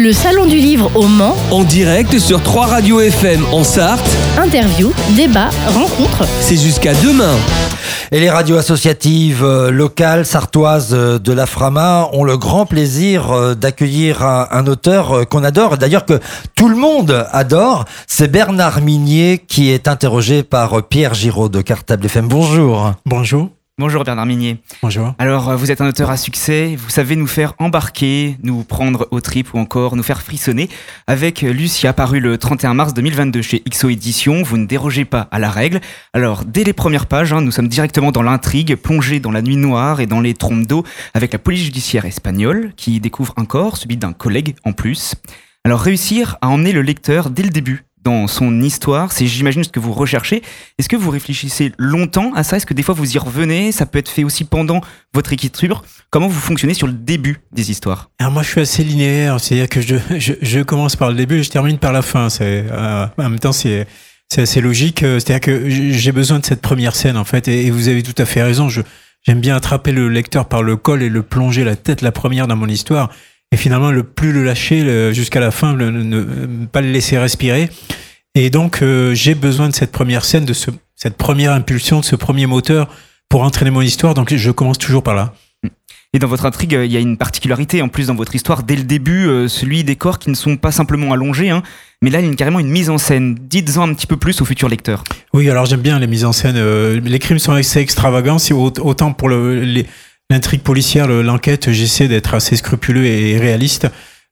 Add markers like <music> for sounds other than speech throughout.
Le Salon du Livre au Mans, En direct sur 3 radios FM en Sarthe, interview, débat, rencontre. c'est jusqu'à demain. Et les radios associatives euh, locales sartoises euh, de la Frama ont le grand plaisir euh, d'accueillir un, un auteur qu'on adore, d'ailleurs que tout le monde adore. C'est Bernard Minier qui est interrogé par Pierre Giraud de Cartable FM. Bonjour. Bonjour. Bonjour Bernard Minier. Bonjour. Alors, euh, vous êtes un auteur à succès, vous savez nous faire embarquer, nous prendre au trip ou encore nous faire frissonner. Avec euh, Lucia, paru le 31 mars 2022 chez XO Édition, vous ne dérogez pas à la règle. Alors, dès les premières pages, hein, nous sommes directement dans l'intrigue, plongés dans la nuit noire et dans les trompes d'eau avec la police judiciaire espagnole qui découvre un corps, celui d'un collègue en plus. Alors, réussir à emmener le lecteur dès le début son histoire, c'est j'imagine ce que vous recherchez. Est-ce que vous réfléchissez longtemps à ça? Est-ce que des fois vous y revenez? Ça peut être fait aussi pendant votre écriture. Comment vous fonctionnez sur le début des histoires? Alors moi je suis assez linéaire, c'est-à-dire que je, je, commence par le début et je termine par la fin. C'est euh, en même temps c'est c'est assez logique. C'est-à-dire que j'ai besoin de cette première scène en fait et vous avez tout à fait raison. Je j'aime bien attraper le lecteur par le col et le plonger la tête la première dans mon histoire et finalement le plus le lâcher jusqu'à la fin, le- ne, pas le laisser respirer. Et donc euh, j'ai besoin de cette première scène, de ce, cette première impulsion, de ce premier moteur pour entraîner mon histoire. Donc je commence toujours par là. Et dans votre intrigue, euh, il y a une particularité en plus dans votre histoire. Dès le début, euh, celui des corps qui ne sont pas simplement allongés, hein, mais là il y a une- carrément une mise en scène. Dites-en un petit peu plus au futur lecteur. Oui, alors j'aime bien les mises en scène. euh, les crimes sont assez extravagants. Si autant pour le- les- l'intrigue policière, le- l'enquête, j'essaie d'être assez scrupuleux et réaliste.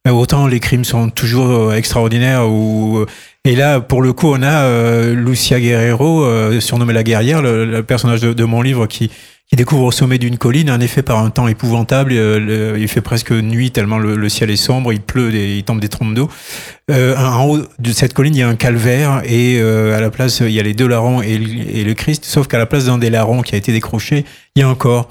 euh, Autant les crimes sont toujours euh, extraordinaires. Ou, euh, et là, pour le coup, on a euh, Lucia Guerrero, euh, surnommée la guerrière, le, le personnage de, de mon livre qui, découvre au sommet d'une colline, en effet, par un temps épouvantable. euh, il fait presque nuit tellement le, ciel est sombre, il pleut, des- il tombe des trompes d'eau. En haut de cette colline, il y a un calvaire et à la place, il y a les deux larrons et, le- Christ. Sauf qu'à la place d'un des larrons qui a été décroché, il y a un corps.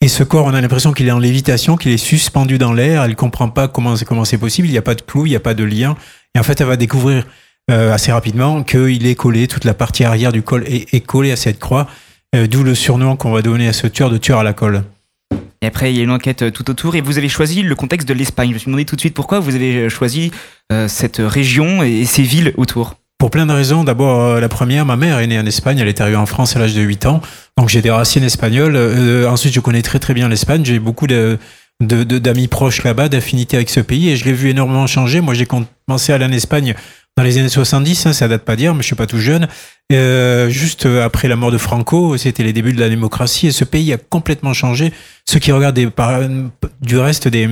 Et ce corps, on a l'impression qu'il est en lévitation, qu'il est suspendu dans l'air. Elle comprend pas comment c'est comment c'est possible. Il n'y a pas de clou, il n'y a pas de lien. Et en fait, elle va découvrir euh, assez rapidement qu'il est collé, toute la partie arrière du col est, collée à cette croix. euh, D'où le surnom qu'on va donner à ce tueur de tueur à la colle. Et après, il y a une enquête euh, tout autour et vous avez choisi le contexte de l'Espagne. Je me suis demandé tout de suite pourquoi vous avez choisi cette région et ces villes autour. Pour plein de raisons. D'abord, euh, la première, ma mère est née en Espagne, elle est arrivée en France à l'âge de 8 ans. Donc j'ai des racines espagnoles. Euh, ensuite, je connais très très bien l'Espagne. J'ai beaucoup de de- d'amis proches là-bas, d'affinités avec ce pays et je l'ai vu énormément changer. Moi, j'ai commencé à aller en Espagne dans les années 70, hein, ça date pas dire, mais je suis pas tout jeune. Euh, juste euh, après la mort de Franco, c'était les débuts de la démocratie et ce pays a complètement changé. Ceux qui regardent des, par- du reste des,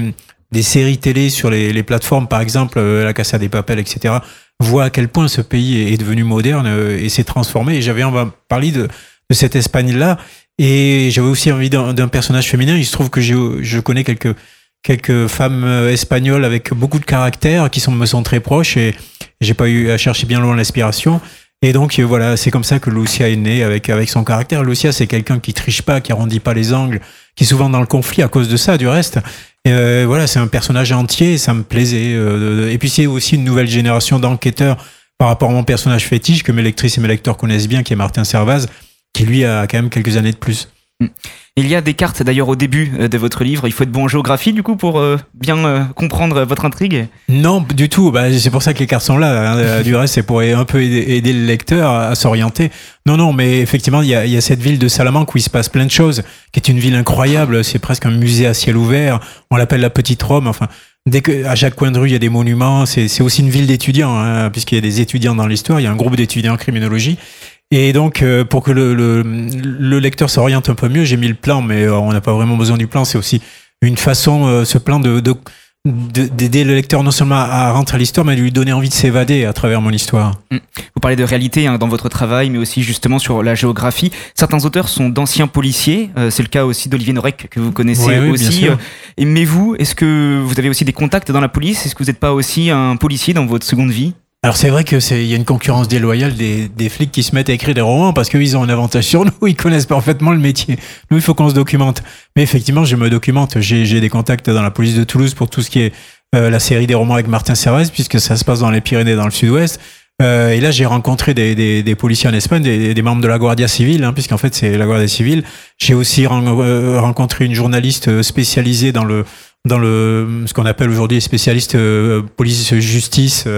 des séries télé sur les, les plateformes, par exemple euh, La Casa des Papel, etc., voient à quel point ce pays est, devenu moderne euh, et s'est transformé. Et j'avais envie de de, cette Espagne-là. Et j'avais aussi envie d'un personnage féminin. Il se trouve que je connais quelques, quelques femmes euh, espagnoles avec beaucoup de caractère qui sont, me sont très proches et j'ai pas eu à chercher bien loin l'inspiration. Et donc euh, voilà, c'est comme ça que Lucia est née avec, avec son caractère. Lucia, c'est quelqu'un qui triche pas, qui arrondit pas les angles, qui est souvent dans le conflit à cause de ça, du reste. Euh, voilà, c'est un personnage entier, ça me plaisait. euh, et puis c'est aussi une nouvelle génération d'enquêteurs par rapport à mon personnage fétiche que mes lectrices et mes lecteurs connaissent bien, qui est Martin Servaz, qui lui a quand même quelques années de plus. Il y a des cartes d'ailleurs au début euh, de votre livre. Il faut être bon en géographie du coup pour euh, bien euh, comprendre votre intrigue. Non, du tout. Bah, c'est pour ça que les cartes sont là. hein. Du reste, c'est pour un peu aider, le lecteur à, s'orienter. Non, non, mais effectivement, il y, a, y a cette ville de Salamanque où il se passe plein de choses, qui est une ville incroyable. C'est presque un musée à ciel ouvert. On l'appelle la Petite Rome. Enfin, dès que à chaque coin de rue, il y a des monuments. C'est c'est aussi une ville d'étudiants, hein, puisqu'il y a des étudiants dans l'histoire. Il y a un groupe d'étudiants en criminologie. Et donc, euh, pour que le, le, le lecteur s'oriente un peu mieux, j'ai mis le plan, mais euh, on n'a pas vraiment besoin du plan. C'est aussi une façon, euh, ce plan, de, de, de- d'aider le lecteur non seulement à rentrer à l'histoire, mais de lui donner envie de s'évader à travers mon histoire. Vous parlez de réalité hein, dans votre travail, mais aussi justement sur la géographie. Certains auteurs sont d'anciens policiers. euh, c'est le cas aussi d'Olivier Norek que vous connaissez Ouais, oui, aussi. Euh, mais vous, est-ce que vous avez aussi des contacts dans la police? Est-ce que vous n'êtes pas aussi un policier dans votre seconde vie? Alors c'est vrai que c'est il y a une concurrence déloyale des, des flics qui se mettent à écrire des romans parce qu'ils ont un avantage sur nous, <laughs> ils connaissent parfaitement le métier. Nous, il faut qu'on se documente. Mais effectivement, je me documente. J'ai des contacts dans la police de Toulouse pour tout ce qui est euh, la série des romans avec Martin Serres, puisque ça se passe dans les Pyrénées, dans le sud-ouest. Euh, et là, j'ai rencontré des, des, des policiers en Espagne, des, des membres de la Guardia Civile, hein, puisqu'en fait, c'est la Guardia Civile. J'ai aussi euh, rencontré une journaliste spécialisée dans le dans le ce qu'on appelle aujourd'hui spécialiste euh, police justice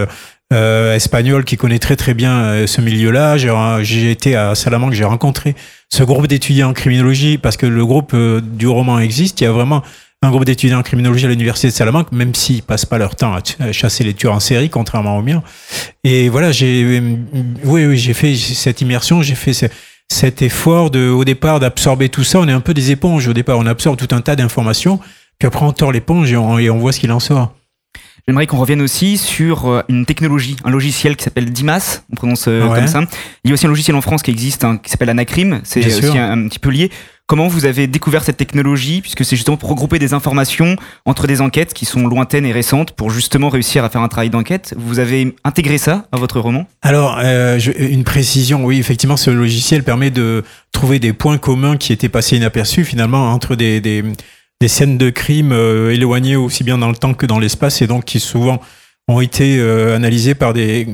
euh, espagnol qui connaît très très bien euh, ce milieu-là. J'ai, été à Salamanque, j'ai rencontré ce groupe d'étudiants en criminologie parce que le groupe euh, du roman existe. Il y a vraiment un groupe d'étudiants en criminologie à l'université de Salamanque, même s'ils passent pas leur temps à ch- à chasser les tueurs en série, contrairement au mien. Et voilà, j'ai, euh, oui, oui, j'ai fait cette immersion, j'ai fait ce- cet effort de, au départ, d'absorber tout ça. On est un peu des éponges au départ. On absorbe tout un tas d'informations, puis après on tord l'éponge et on, et on voit ce qu'il en sort. J'aimerais qu'on revienne aussi sur euh, une technologie, un logiciel qui s'appelle Dimas, on prononce euh, Ouais. comme ça. Il y a aussi un logiciel en France qui existe, hein, qui s'appelle Anacrim, c'est aussi un, un petit peu lié. Comment vous avez découvert cette technologie, puisque c'est justement pour regrouper des informations entre des enquêtes qui sont lointaines et récentes, pour justement réussir à faire un travail d'enquête? Vous avez intégré ça à votre roman? Alors, euh, je- une précision, oui, effectivement, ce logiciel permet de trouver des points communs qui étaient passés inaperçus finalement entre des, des, des scènes de crime euh, éloignées aussi bien dans le temps que dans l'espace et donc qui souvent ont été euh, analysées par des,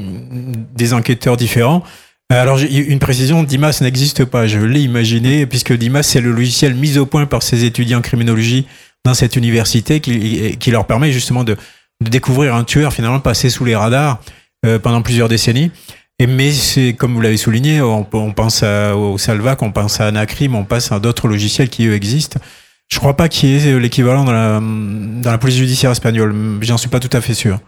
des enquêteurs différents. Alors, une précision, Dimas n'existe pas, je l'ai imaginé, puisque Dimas, c'est le logiciel mis au point par ces étudiants en criminologie dans cette université qui, qui leur permet justement de, de découvrir un tueur finalement passé sous les radars euh, pendant plusieurs décennies. Et mais c'est comme vous l'avez souligné, on, on pense à, au Salvac, on pense à Anacrim, on passe à d'autres logiciels qui eux existent. Je crois pas qu'il y ait l'équivalent dans la, dans la police judiciaire espagnole. J'en suis pas tout à fait sûr.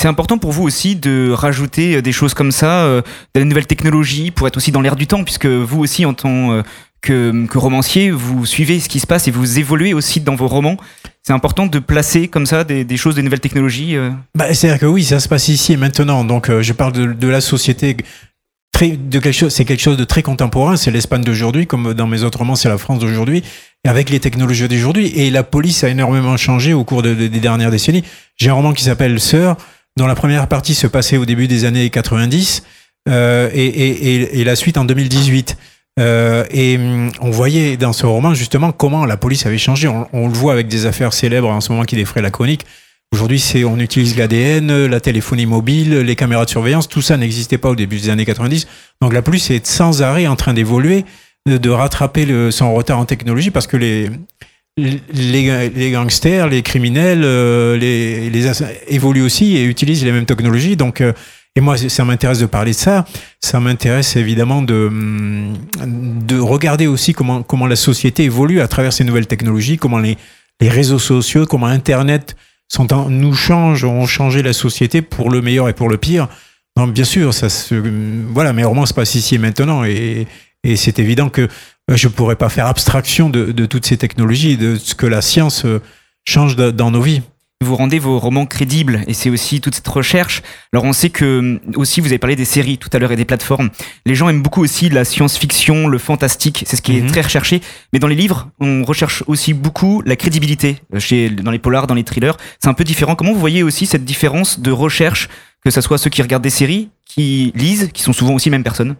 C'est important pour vous aussi de rajouter euh, des choses comme ça, euh, de la nouvelle technologie, pour être aussi dans l'air du temps, puisque vous aussi, en tant euh, que, que romancier, vous suivez ce qui se passe et vous évoluez aussi dans vos romans. C'est important de placer comme ça des, des choses, des nouvelles technologies. euh. Bah, C'est-à-dire que oui, ça se passe ici et maintenant. Donc, euh, je parle de, de la société. Très, de quelque chose, c'est quelque chose de très contemporain. C'est l'Espagne d'aujourd'hui, comme dans mes autres romans, c'est la France d'aujourd'hui, avec les technologies d'aujourd'hui. Et la police a énormément changé au cours de- de- des dernières décennies. J'ai un roman qui s'appelle Sœur, dont la première partie se passait au début des années 90 euh, et, et, et, et la suite en 2018. Euh, et hum, on voyait dans ce roman justement comment la police avait changé. On, on le voit avec des affaires célèbres en ce moment qui défraient la chronique. Aujourd'hui, on utilise l'ADN, la téléphonie mobile, les caméras de surveillance. Tout ça n'existait pas au début des années 90. Donc la police est sans arrêt en train d'évoluer, de, rattraper le, son retard en technologie parce que les gangsters, les criminels, euh, évoluent aussi et utilisent les mêmes technologies. Donc, euh, et moi, ça m'intéresse de parler de ça. Ça m'intéresse évidemment de, de regarder aussi comment, la société évolue à travers ces nouvelles technologies, comment les réseaux sociaux, comment Internet sont nous changent, ont changé la société pour le meilleur et pour le pire. Bien sûr, ça se, voilà, mes romans se passent ici et maintenant et, c'est évident que euh, je pourrais pas faire abstraction de, toutes ces technologies, de ce que la science euh, change dans nos vies. Vous rendez vos romans crédibles et c'est aussi toute cette recherche. Alors on sait que aussi vous avez parlé des séries tout à l'heure et des plateformes. Les gens aiment beaucoup aussi la science-fiction, le fantastique, c'est ce qui est Mhm. très recherché. Mais dans les livres, on recherche aussi beaucoup la crédibilité. Euh, Chez, dans les polars, dans les thrillers, c'est un peu différent. Comment vous voyez aussi cette différence de recherche, que ce soit ceux qui regardent des séries, qui lisent, qui sont souvent aussi les mêmes personnes?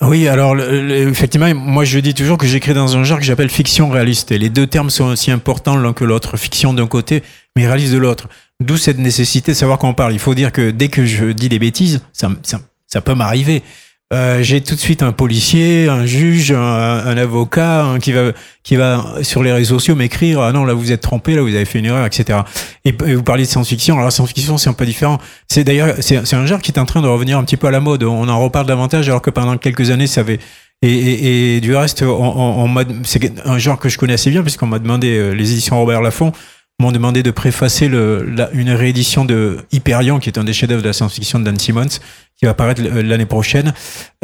Oui, alors effectivement, moi je dis toujours que j'écris dans un genre que j'appelle fiction réaliste. Les deux termes sont aussi importants l'un que l'autre. Fiction d'un côté, mais réaliste de l'autre. D'où cette nécessité de savoir qu'on parle. Il faut dire que dès que je dis des bêtises, ça peut m'arriver. Euh, j'ai tout de suite un policier, un juge, un, un avocat un qui va qui va sur les réseaux sociaux m'écrire ah non là vous êtes trompé là vous avez fait une erreur etc. Et, et vous parlez de science-fiction alors la science-fiction c'est un peu différent. C'est d'ailleurs c'est c'est un genre qui est en train de revenir un petit peu à la mode. On en reparle davantage alors que pendant quelques années ça avait et, et, et du reste, on, on, on c'est un genre que je connais assez bien puisqu'on m'a demandé, euh, les éditions Robert Laffont m'ont demandé de préfacer le, la- une réédition de Hyperion, qui est un des chefs-d'œuvre de la science-fiction de Dan Simmons, qui va apparaître l- l'année prochaine.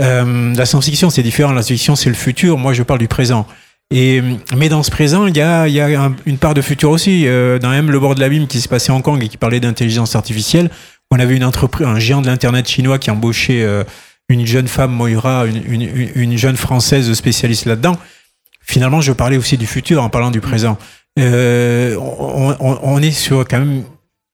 Euh, la science-fiction, c'est différent. La science-fiction, c'est le futur. Moi, je parle du présent. Et, mais dans ce présent, il y a, y a un- une part de futur aussi. Euh, dans M, Le bord de l'abîme, qui se passait à Hong Kong et qui parlait d'intelligence artificielle, on avait une entreprise, un géant de l'Internet chinois qui embauchait euh, une jeune femme, Moira, une, une- une jeune française spécialiste là-dedans. Finalement, je parlais aussi du futur en parlant du présent. Euh, on, on- on est sur quand même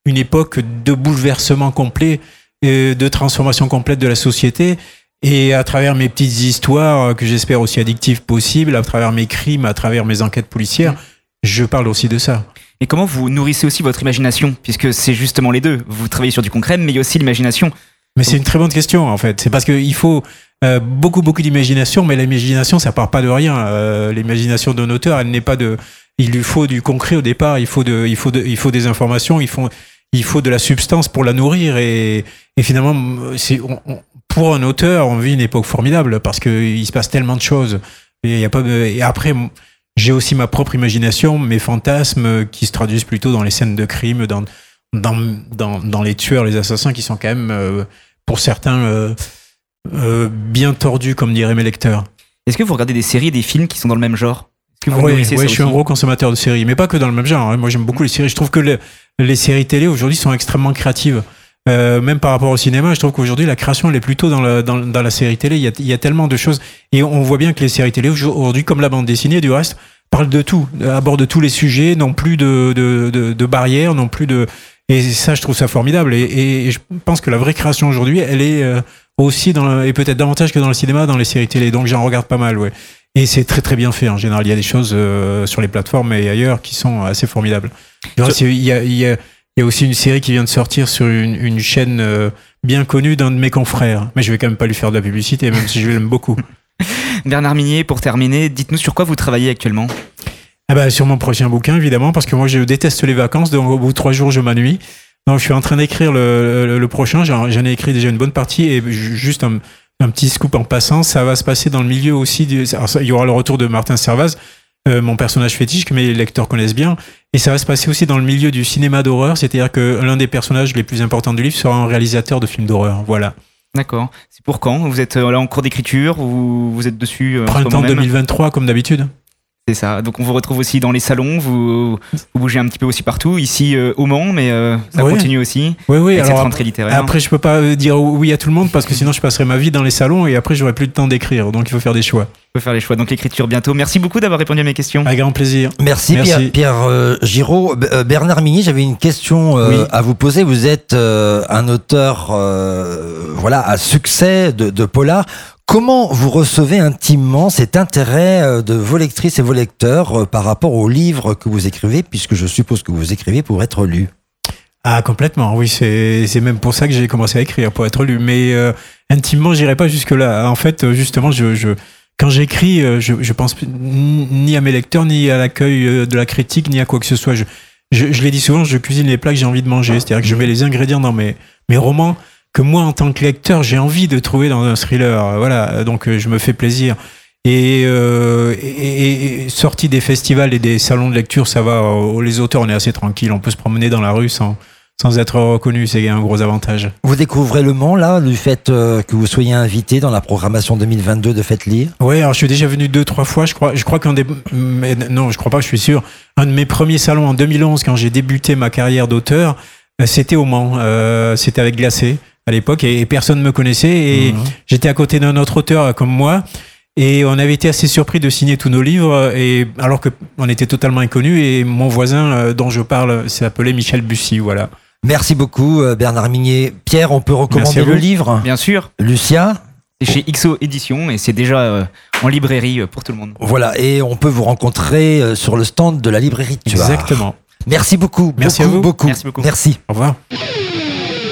une époque de bouleversement complet, euh, de transformation complète de la société. Et à travers mes petites histoires, euh, que j'espère aussi addictives possibles, à travers mes crimes, à travers mes enquêtes policières, je parle aussi de ça. Et comment vous nourrissez aussi votre imagination? Puisque c'est justement les deux. Vous travaillez sur du concret, mais il y a aussi l'imagination. Mais c'est une très bonne question en fait. C'est parce qu'il faut euh, beaucoup beaucoup d'imagination, mais l'imagination ça part pas de rien. Euh, l'imagination d'un auteur, elle n'est pas de, il lui faut du concret au départ. Il faut de, il faut de, il faut des informations. Il faut, il faut de la substance pour la nourrir. Et, finalement, pour un auteur, on vit une époque formidable parce que il se passe tellement de choses. Et, après, j'ai aussi ma propre imagination, mes fantasmes qui se traduisent plutôt dans les scènes de crime, dans, dans, dans, dans les tueurs, les assassins qui sont quand même, euh, pour certains, euh, euh, bien tordus, comme diraient mes lecteurs. Est-ce que vous regardez des séries des films qui sont dans le même genre? Que vous Oui, ça je suis un gros consommateur de séries, mais pas que dans le même genre. hein. Moi, j'aime beaucoup les séries. Je trouve que le- les séries télé aujourd'hui sont extrêmement créatives. Euh, même par rapport au cinéma, je trouve qu'aujourd'hui la création elle est plutôt dans, la- dans, dans la série télé. Il y, a, il y a tellement de choses et on voit bien que les séries télé aujourd'hui, comme la bande dessinée, du reste, parlent de tout, abordent tous les sujets, non plus de, de, de, de barrières, non plus de et ça, je trouve ça formidable. Et, et je pense que la vraie création aujourd'hui, elle est euh, aussi dans le- et peut-être davantage que dans le cinéma, dans les séries télé. Donc j'en regarde pas mal, ouais. Et c'est très très bien fait en général. Il y a des choses euh, sur les plateformes et ailleurs qui sont assez formidables. Il y a, il y, a, il y a aussi une série qui vient de sortir sur une, une chaîne euh, bien connue d'un de mes confrères. Mais je vais quand même pas lui faire de la publicité, même si je l'aime beaucoup. <laughs> Bernard Minier, pour terminer, dites-nous sur quoi vous travaillez actuellement Ah bah, sur mon prochain bouquin, évidemment, parce que moi je déteste les vacances, donc au bout de trois jours je m'ennuie. Donc je suis en train d'écrire le, le, le prochain, j'en ai écrit déjà une bonne partie, et ju- juste un, un petit scoop en passant, ça va se passer dans le milieu aussi, du, alors ça, il y aura le retour de Martin Servaz, euh, mon personnage fétiche que mes lecteurs connaissent bien, et ça va se passer aussi dans le milieu du cinéma d'horreur, c'est-à-dire que l'un des personnages les plus importants du livre sera un réalisateur de films d'horreur, voilà. D'accord. C'est pour quand? Vous êtes euh, là en cours d'écriture ou vous êtes dessus euh, Printemps moment même? 2023 comme d'habitude. C'est ça. Donc on vous retrouve aussi dans les salons, vous, vous bougez un petit peu aussi partout, ici euh, au Mans, mais euh, ça continue aussi Oui, oui, avec cette rentrée littéraire. Après, je peux pas euh, dire oui à tout le monde parce que sinon je passerai ma vie dans les salons et après j'aurai plus de temps d'écrire. Donc il faut faire des choix. On peut faire les choix. Donc l'écriture bientôt. Merci beaucoup d'avoir répondu à mes questions. Avec grand plaisir. Merci, Merci. Pierre, Pierre euh, Giraud. B- euh, Bernard Minier, j'avais une question euh, Oui. à vous poser. Vous êtes euh, un auteur euh, voilà, à succès de, de polar. Comment vous recevez intimement cet intérêt euh, de vos lectrices et vos lecteurs euh, par rapport aux livres que vous écrivez, puisque je suppose que vous écrivez pour être lu Ah complètement, oui, c'est même pour ça que j'ai commencé à écrire, pour être lu. Mais euh, intimement, j'irai pas jusque-là. En fait, justement, je, quand j'écris, je, pense ni à mes lecteurs, ni à l'accueil de la critique, ni à quoi que ce soit. Je, je, je l'ai dit souvent, je cuisine les plats que j'ai envie de manger. C'est-à-dire que je mets les ingrédients dans mes, mes romans que moi, en tant que lecteur, j'ai envie de trouver dans un thriller. Voilà, donc euh, je me fais plaisir. Et, euh, et, sorti des festivals et des salons de lecture, ça va. euh, Les auteurs, on est assez tranquille. On peut se promener dans la rue sans, sans être reconnu. C'est un gros avantage. Vous découvrez le Mans, là, du fait euh, que vous soyez invité dans la programmation 2022 de Faites Lire? Oui, alors je suis déjà venu deux, trois fois. Je crois, je crois qu'un des, mais non, je crois pas, je suis sûr. Un de mes premiers salons en 2011, quand j'ai débuté ma carrière d'auteur, c'était au Mans. Euh, c'était avec Glacé à l'époque et, et personne ne me connaissait. Et Mhm. j'étais à côté d'un autre auteur euh, comme moi. Et on avait été assez surpris de signer tous nos livres, euh, et alors que on était totalement inconnus. Et mon voisin euh, dont je parle s'appelait Michel Bussy, voilà. Merci beaucoup, Bernard Minier. Pierre, on peut recommander le livre? Bien sûr, Lucia? C'est chez XO Édition et c'est déjà en librairie pour tout le monde. Voilà, et on peut vous rencontrer sur le stand de la librairie Tuard. Exactement. Merci beaucoup. Merci beaucoup, à vous. beaucoup. Merci beaucoup. Merci. Au revoir.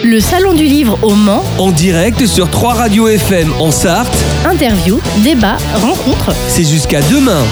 Le Salon du Livre au Mans, En direct sur 3 radios FM en Sarthe, interview, débat, rencontre. c'est jusqu'à demain.